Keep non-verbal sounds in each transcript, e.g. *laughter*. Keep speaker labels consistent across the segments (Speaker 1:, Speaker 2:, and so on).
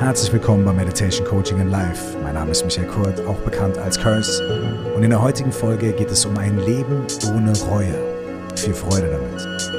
Speaker 1: Herzlich willkommen bei Meditation Coaching in Life. Mein Name ist Michael Kurt, auch bekannt als Curse. Und in der heutigen Folge geht es um ein Leben ohne Reue. Viel Freude damit.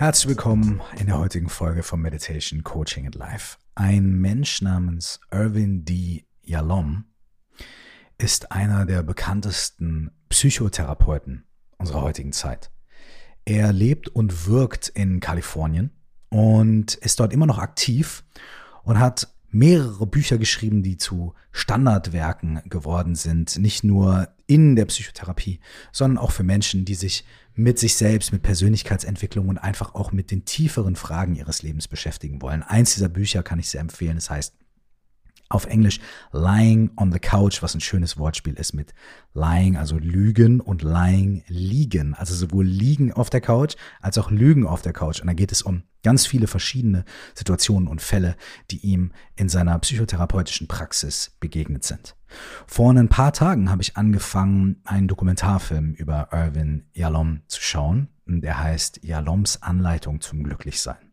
Speaker 1: Herzlich willkommen in der heutigen Folge von Meditation Coaching and Life. Ein Mensch namens Irvin D. Yalom ist einer der bekanntesten Psychotherapeuten unserer heutigen Zeit. Er lebt und wirkt in Kalifornien und ist dort immer noch aktiv und hat mehrere Bücher geschrieben, die zu Standardwerken geworden sind, nicht nur in der Psychotherapie, sondern auch für Menschen, die sich mit sich selbst, mit Persönlichkeitsentwicklung und einfach auch mit den tieferen Fragen ihres Lebens beschäftigen wollen. Eins dieser Bücher kann ich sehr empfehlen. Es heißt auf Englisch lying on the couch, was ein schönes Wortspiel ist mit lying, also lügen und lying liegen. Also sowohl liegen auf der Couch als auch lügen auf der Couch. Und da geht es um ganz viele verschiedene Situationen und Fälle, die ihm in seiner psychotherapeutischen Praxis begegnet sind. Vor ein paar Tagen habe ich angefangen, einen Dokumentarfilm über Irvin Yalom zu schauen. Der heißt Yaloms Anleitung zum Glücklichsein.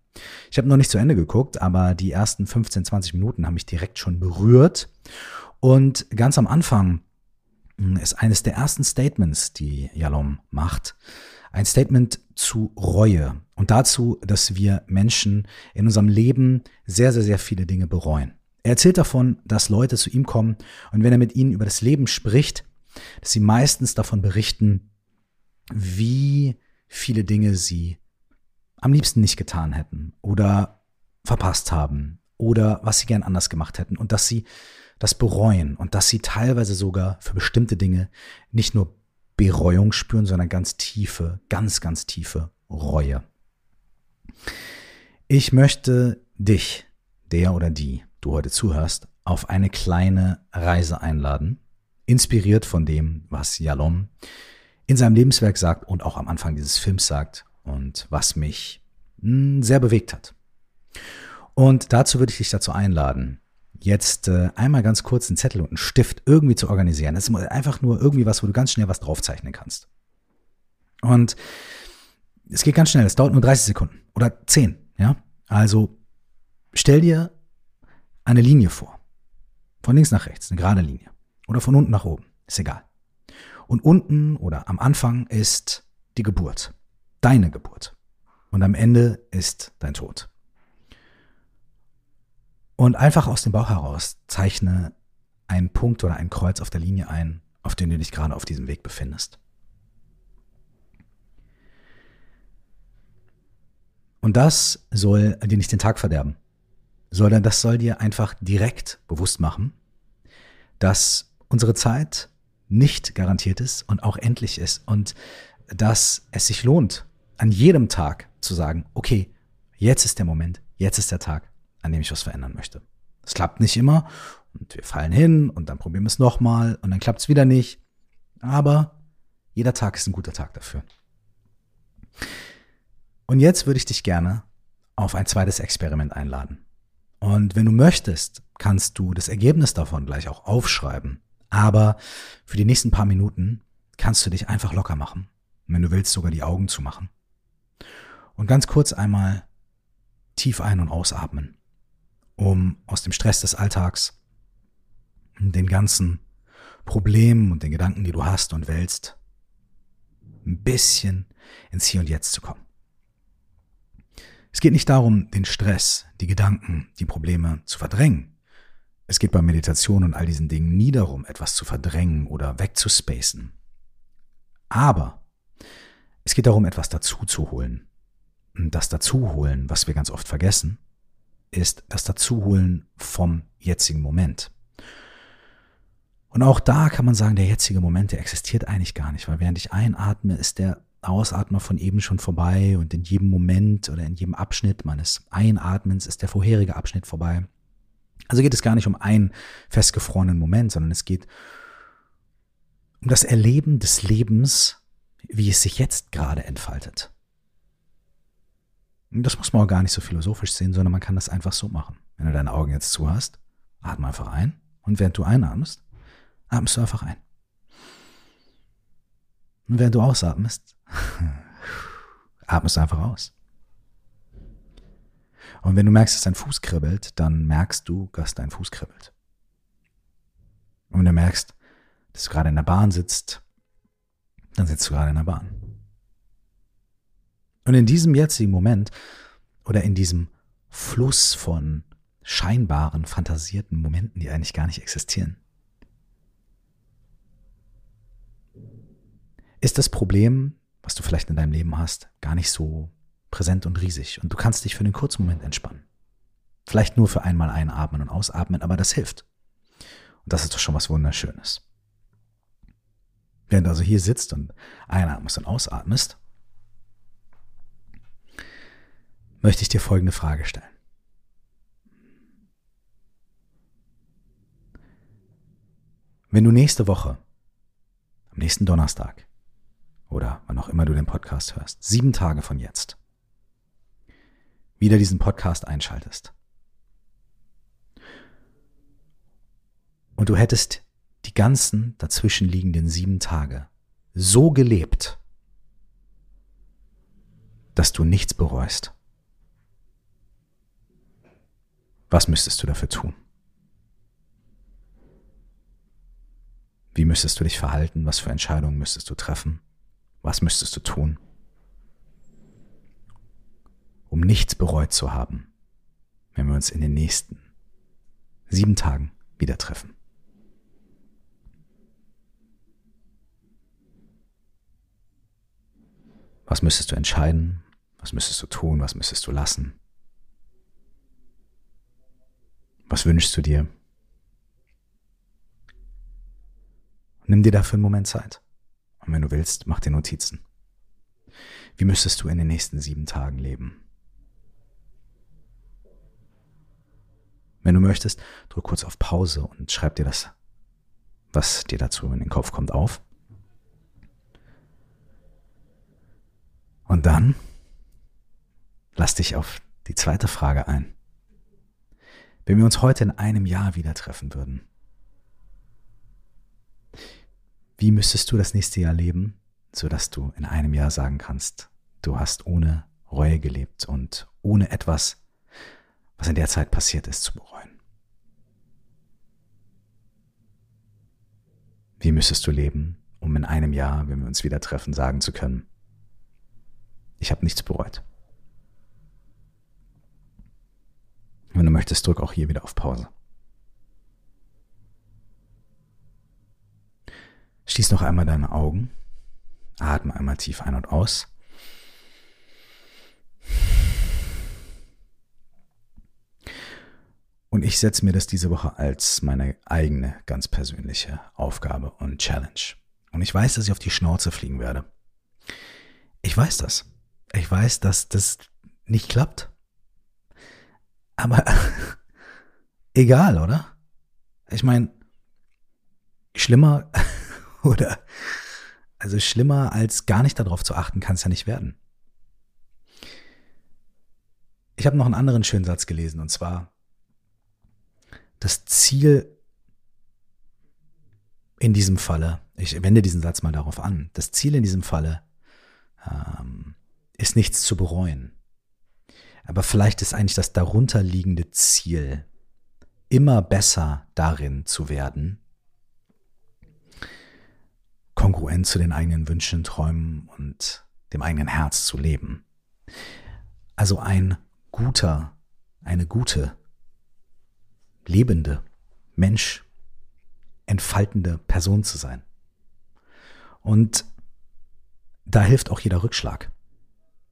Speaker 1: Ich habe noch nicht zu Ende geguckt, aber die ersten 15, 20 Minuten haben mich direkt schon berührt. Und ganz am Anfang hm, ist eines der ersten Statements, die Yalom macht, ein Statement zu Reue und dazu, dass wir Menschen in unserem Leben sehr, sehr, sehr viele Dinge bereuen. Er erzählt davon, dass Leute zu ihm kommen und wenn er mit ihnen über das Leben spricht, dass sie meistens davon berichten, wie viele Dinge sie am liebsten nicht getan hätten oder verpasst haben oder was sie gern anders gemacht hätten und dass sie das bereuen und dass sie teilweise sogar für bestimmte Dinge nicht nur Bereuung spüren, sondern ganz tiefe, ganz, ganz tiefe Reue. Ich möchte dich, der oder die du heute zuhörst, auf eine kleine Reise einladen, inspiriert von dem, was Yalom in seinem Lebenswerk sagt und auch am Anfang dieses Films sagt und was mich hm, sehr bewegt hat. Und dazu würde ich dich dazu einladen, jetzt äh, einmal ganz kurz einen Zettel und einen Stift irgendwie zu organisieren. Das ist einfach nur irgendwie was, wo du ganz schnell was draufzeichnen kannst. Und es geht ganz schnell, es dauert nur 30 Sekunden oder 10, ja? Also stell dir eine Linie vor. Von links nach rechts, eine gerade Linie. Oder von unten nach oben, ist egal. Und unten oder am Anfang ist die Geburt deine Geburt. Und am Ende ist dein Tod. Und einfach aus dem Bauch heraus zeichne einen Punkt oder ein Kreuz auf der Linie ein, auf dem du dich gerade auf diesem Weg befindest. Und das soll dir nicht den Tag verderben, sondern das soll dir einfach direkt bewusst machen, dass unsere Zeit nicht garantiert ist und auch endlich ist und dass es sich lohnt, an jedem Tag zu sagen, okay, jetzt ist der Moment, jetzt ist der Tag, an dem ich was verändern möchte. Es klappt nicht immer und wir fallen hin und dann probieren wir es nochmal und dann klappt es wieder nicht. Aber jeder Tag ist ein guter Tag dafür. Und jetzt würde ich dich gerne auf ein zweites Experiment einladen. Und wenn du möchtest, kannst du das Ergebnis davon gleich auch aufschreiben. Aber für die nächsten paar Minuten kannst du dich einfach locker machen. Und wenn du willst, sogar die Augen zu machen. Und ganz kurz einmal tief ein- und ausatmen, um aus dem Stress des Alltags, den ganzen Problemen und den Gedanken, die du hast und wälzt, ein bisschen ins Hier und Jetzt zu kommen. Es geht nicht darum, den Stress, die Gedanken, die Probleme zu verdrängen. Es geht bei Meditation und all diesen Dingen nie darum, etwas zu verdrängen oder wegzuspacen. Aber es geht darum, etwas dazu zu holen, das Dazuholen, was wir ganz oft vergessen, ist das Dazuholen vom jetzigen Moment. Und auch da kann man sagen, der jetzige Moment, der existiert eigentlich gar nicht, weil während ich einatme, ist der Ausatmer von eben schon vorbei und in jedem Moment oder in jedem Abschnitt meines Einatmens ist der vorherige Abschnitt vorbei. Also geht es gar nicht um einen festgefrorenen Moment, sondern es geht um das Erleben des Lebens, wie es sich jetzt gerade entfaltet. Das muss man auch gar nicht so philosophisch sehen, sondern man kann das einfach so machen. Wenn du deine Augen jetzt zu hast, atme einfach ein und während du einatmest, atmest du einfach ein. Und während du ausatmest, *laughs* atmest du einfach aus. Und wenn du merkst, dass dein Fuß kribbelt, dann merkst du, dass dein Fuß kribbelt. Und wenn du merkst, dass du gerade in der Bahn sitzt, dann sitzt du gerade in der Bahn. Und in diesem jetzigen Moment oder in diesem Fluss von scheinbaren, fantasierten Momenten, die eigentlich gar nicht existieren, ist das Problem, was du vielleicht in deinem Leben hast, gar nicht so präsent und riesig. Und du kannst dich für einen kurzen Moment entspannen. Vielleicht nur für einmal einatmen und ausatmen, aber das hilft. Und das ist doch schon was Wunderschönes. Während du also hier sitzt und einatmest und ausatmest, möchte ich dir folgende Frage stellen. Wenn du nächste Woche, am nächsten Donnerstag oder wann auch immer du den Podcast hörst, sieben Tage von jetzt, wieder diesen Podcast einschaltest und du hättest die ganzen dazwischenliegenden sieben Tage so gelebt, dass du nichts bereust. Was müsstest du dafür tun? Wie müsstest du dich verhalten? Was für Entscheidungen müsstest du treffen? Was müsstest du tun? Um nichts bereut zu haben, wenn wir uns in den nächsten sieben Tagen wieder treffen. Was müsstest du entscheiden? Was müsstest du tun? Was müsstest du lassen? Was wünschst du dir? Nimm dir dafür einen Moment Zeit. Und wenn du willst, mach dir Notizen. Wie müsstest du in den nächsten sieben Tagen leben? Wenn du möchtest, drück kurz auf Pause und schreib dir das, was dir dazu in den Kopf kommt, auf. Und dann lass dich auf die zweite Frage ein. Wenn wir uns heute in einem Jahr wieder treffen würden, wie müsstest du das nächste Jahr leben, sodass du in einem Jahr sagen kannst, du hast ohne Reue gelebt und ohne etwas, was in der Zeit passiert ist, zu bereuen? Wie müsstest du leben, um in einem Jahr, wenn wir uns wieder treffen, sagen zu können, ich habe nichts bereut? Wenn du möchtest, drück auch hier wieder auf Pause. Schließ noch einmal deine Augen. Atme einmal tief ein und aus. Und ich setze mir das diese Woche als meine eigene, ganz persönliche Aufgabe und Challenge. Und ich weiß, dass ich auf die Schnauze fliegen werde. Ich weiß das. Ich weiß, dass das nicht klappt. Aber *laughs* egal, oder? Ich meine, schlimmer *laughs* oder also schlimmer als gar nicht darauf zu achten, kann es ja nicht werden. Ich habe noch einen anderen schönen Satz gelesen und zwar das Ziel in diesem Falle, ich wende diesen Satz mal darauf an, das Ziel in diesem Falle ähm, ist nichts zu bereuen. Aber vielleicht ist eigentlich das darunterliegende Ziel, immer besser darin zu werden, kongruent zu den eigenen Wünschen, Träumen und dem eigenen Herz zu leben. Also ein guter, eine gute, lebende Mensch, entfaltende Person zu sein. Und da hilft auch jeder Rückschlag.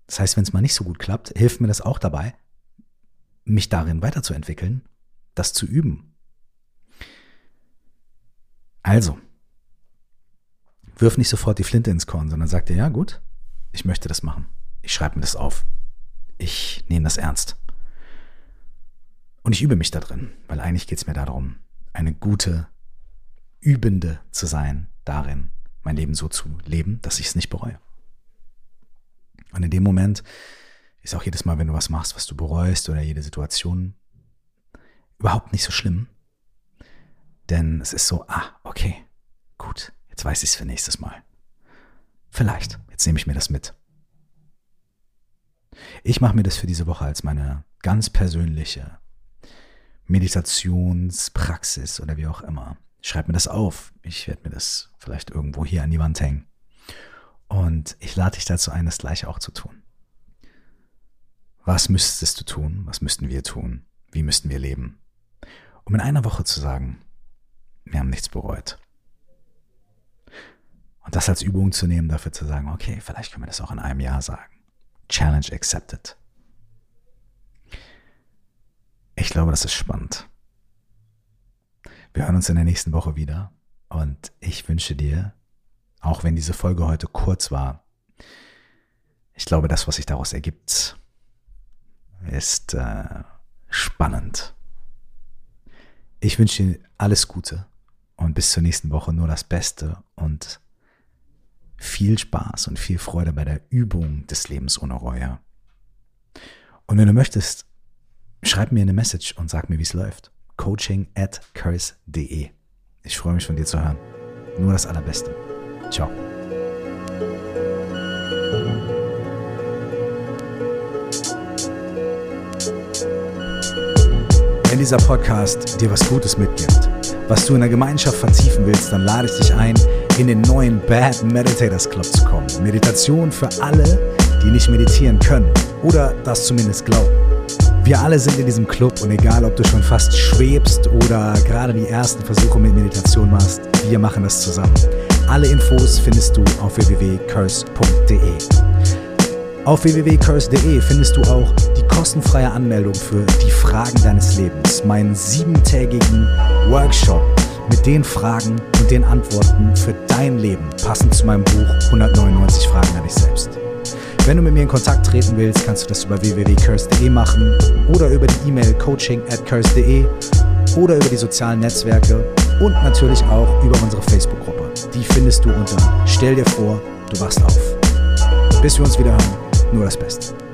Speaker 1: Das heißt, wenn es mal nicht so gut klappt, hilft mir das auch dabei, mich darin weiterzuentwickeln, das zu üben. Also, wirf nicht sofort die Flinte ins Korn, sondern sag dir, ja gut, ich möchte das machen. Ich schreibe mir das auf. Ich nehme das ernst. Und ich übe mich da drin, weil eigentlich geht es mir darum, eine gute, übende zu sein, darin mein Leben so zu leben, dass ich es nicht bereue. Und in dem Moment, ist auch jedes Mal, wenn du was machst, was du bereust oder jede Situation überhaupt nicht so schlimm. Denn es ist so, ah, okay, gut, jetzt weiß ich es für nächstes Mal. Vielleicht, jetzt nehme ich mir das mit. Ich mache mir das für diese Woche als meine ganz persönliche Meditationspraxis oder wie auch immer. Schreib mir das auf. Ich werde mir das vielleicht irgendwo hier an die Wand hängen. Und ich lade dich dazu ein, das gleiche auch zu tun. Was müsstest du tun? Was müssten wir tun? Wie müssten wir leben? Um in einer Woche zu sagen, wir haben nichts bereut. Und das als Übung zu nehmen, dafür zu sagen, okay, vielleicht können wir das auch in einem Jahr sagen. Challenge accepted. Ich glaube, das ist spannend. Wir hören uns in der nächsten Woche wieder und ich wünsche dir, auch wenn diese Folge heute kurz war, ich glaube, das, was sich daraus ergibt, ist äh, spannend. Ich wünsche dir alles Gute und bis zur nächsten Woche nur das Beste und viel Spaß und viel Freude bei der Übung des Lebens ohne Reue. Und wenn du möchtest, schreib mir eine Message und sag mir, wie es läuft. Coaching at curse.de. Ich freue mich von dir zu hören. Nur das Allerbeste. Ciao. Wenn dieser Podcast dir was Gutes mitgibt, was du in der Gemeinschaft vertiefen willst, dann lade ich dich ein, in den neuen Bad Meditators Club zu kommen. Meditation für alle, die nicht meditieren können oder das zumindest glauben. Wir alle sind in diesem Club und egal, ob du schon fast schwebst oder gerade die ersten Versuche mit Meditation machst, wir machen das zusammen. Alle Infos findest du auf www.curse.de. Auf www.curse.de findest du auch die kostenfreie Anmeldung für die Fragen deines Lebens, meinen siebentägigen Workshop mit den Fragen und den Antworten für dein Leben, passend zu meinem Buch 199 Fragen an dich selbst. Wenn du mit mir in Kontakt treten willst, kannst du das über www.curse.de machen oder über die E-Mail coaching at curse.de oder über die sozialen Netzwerke und natürlich auch über unsere Facebook-Gruppe. Die findest du unter Stell dir vor, du wachst auf. Bis wir uns wieder hören, nur das Beste.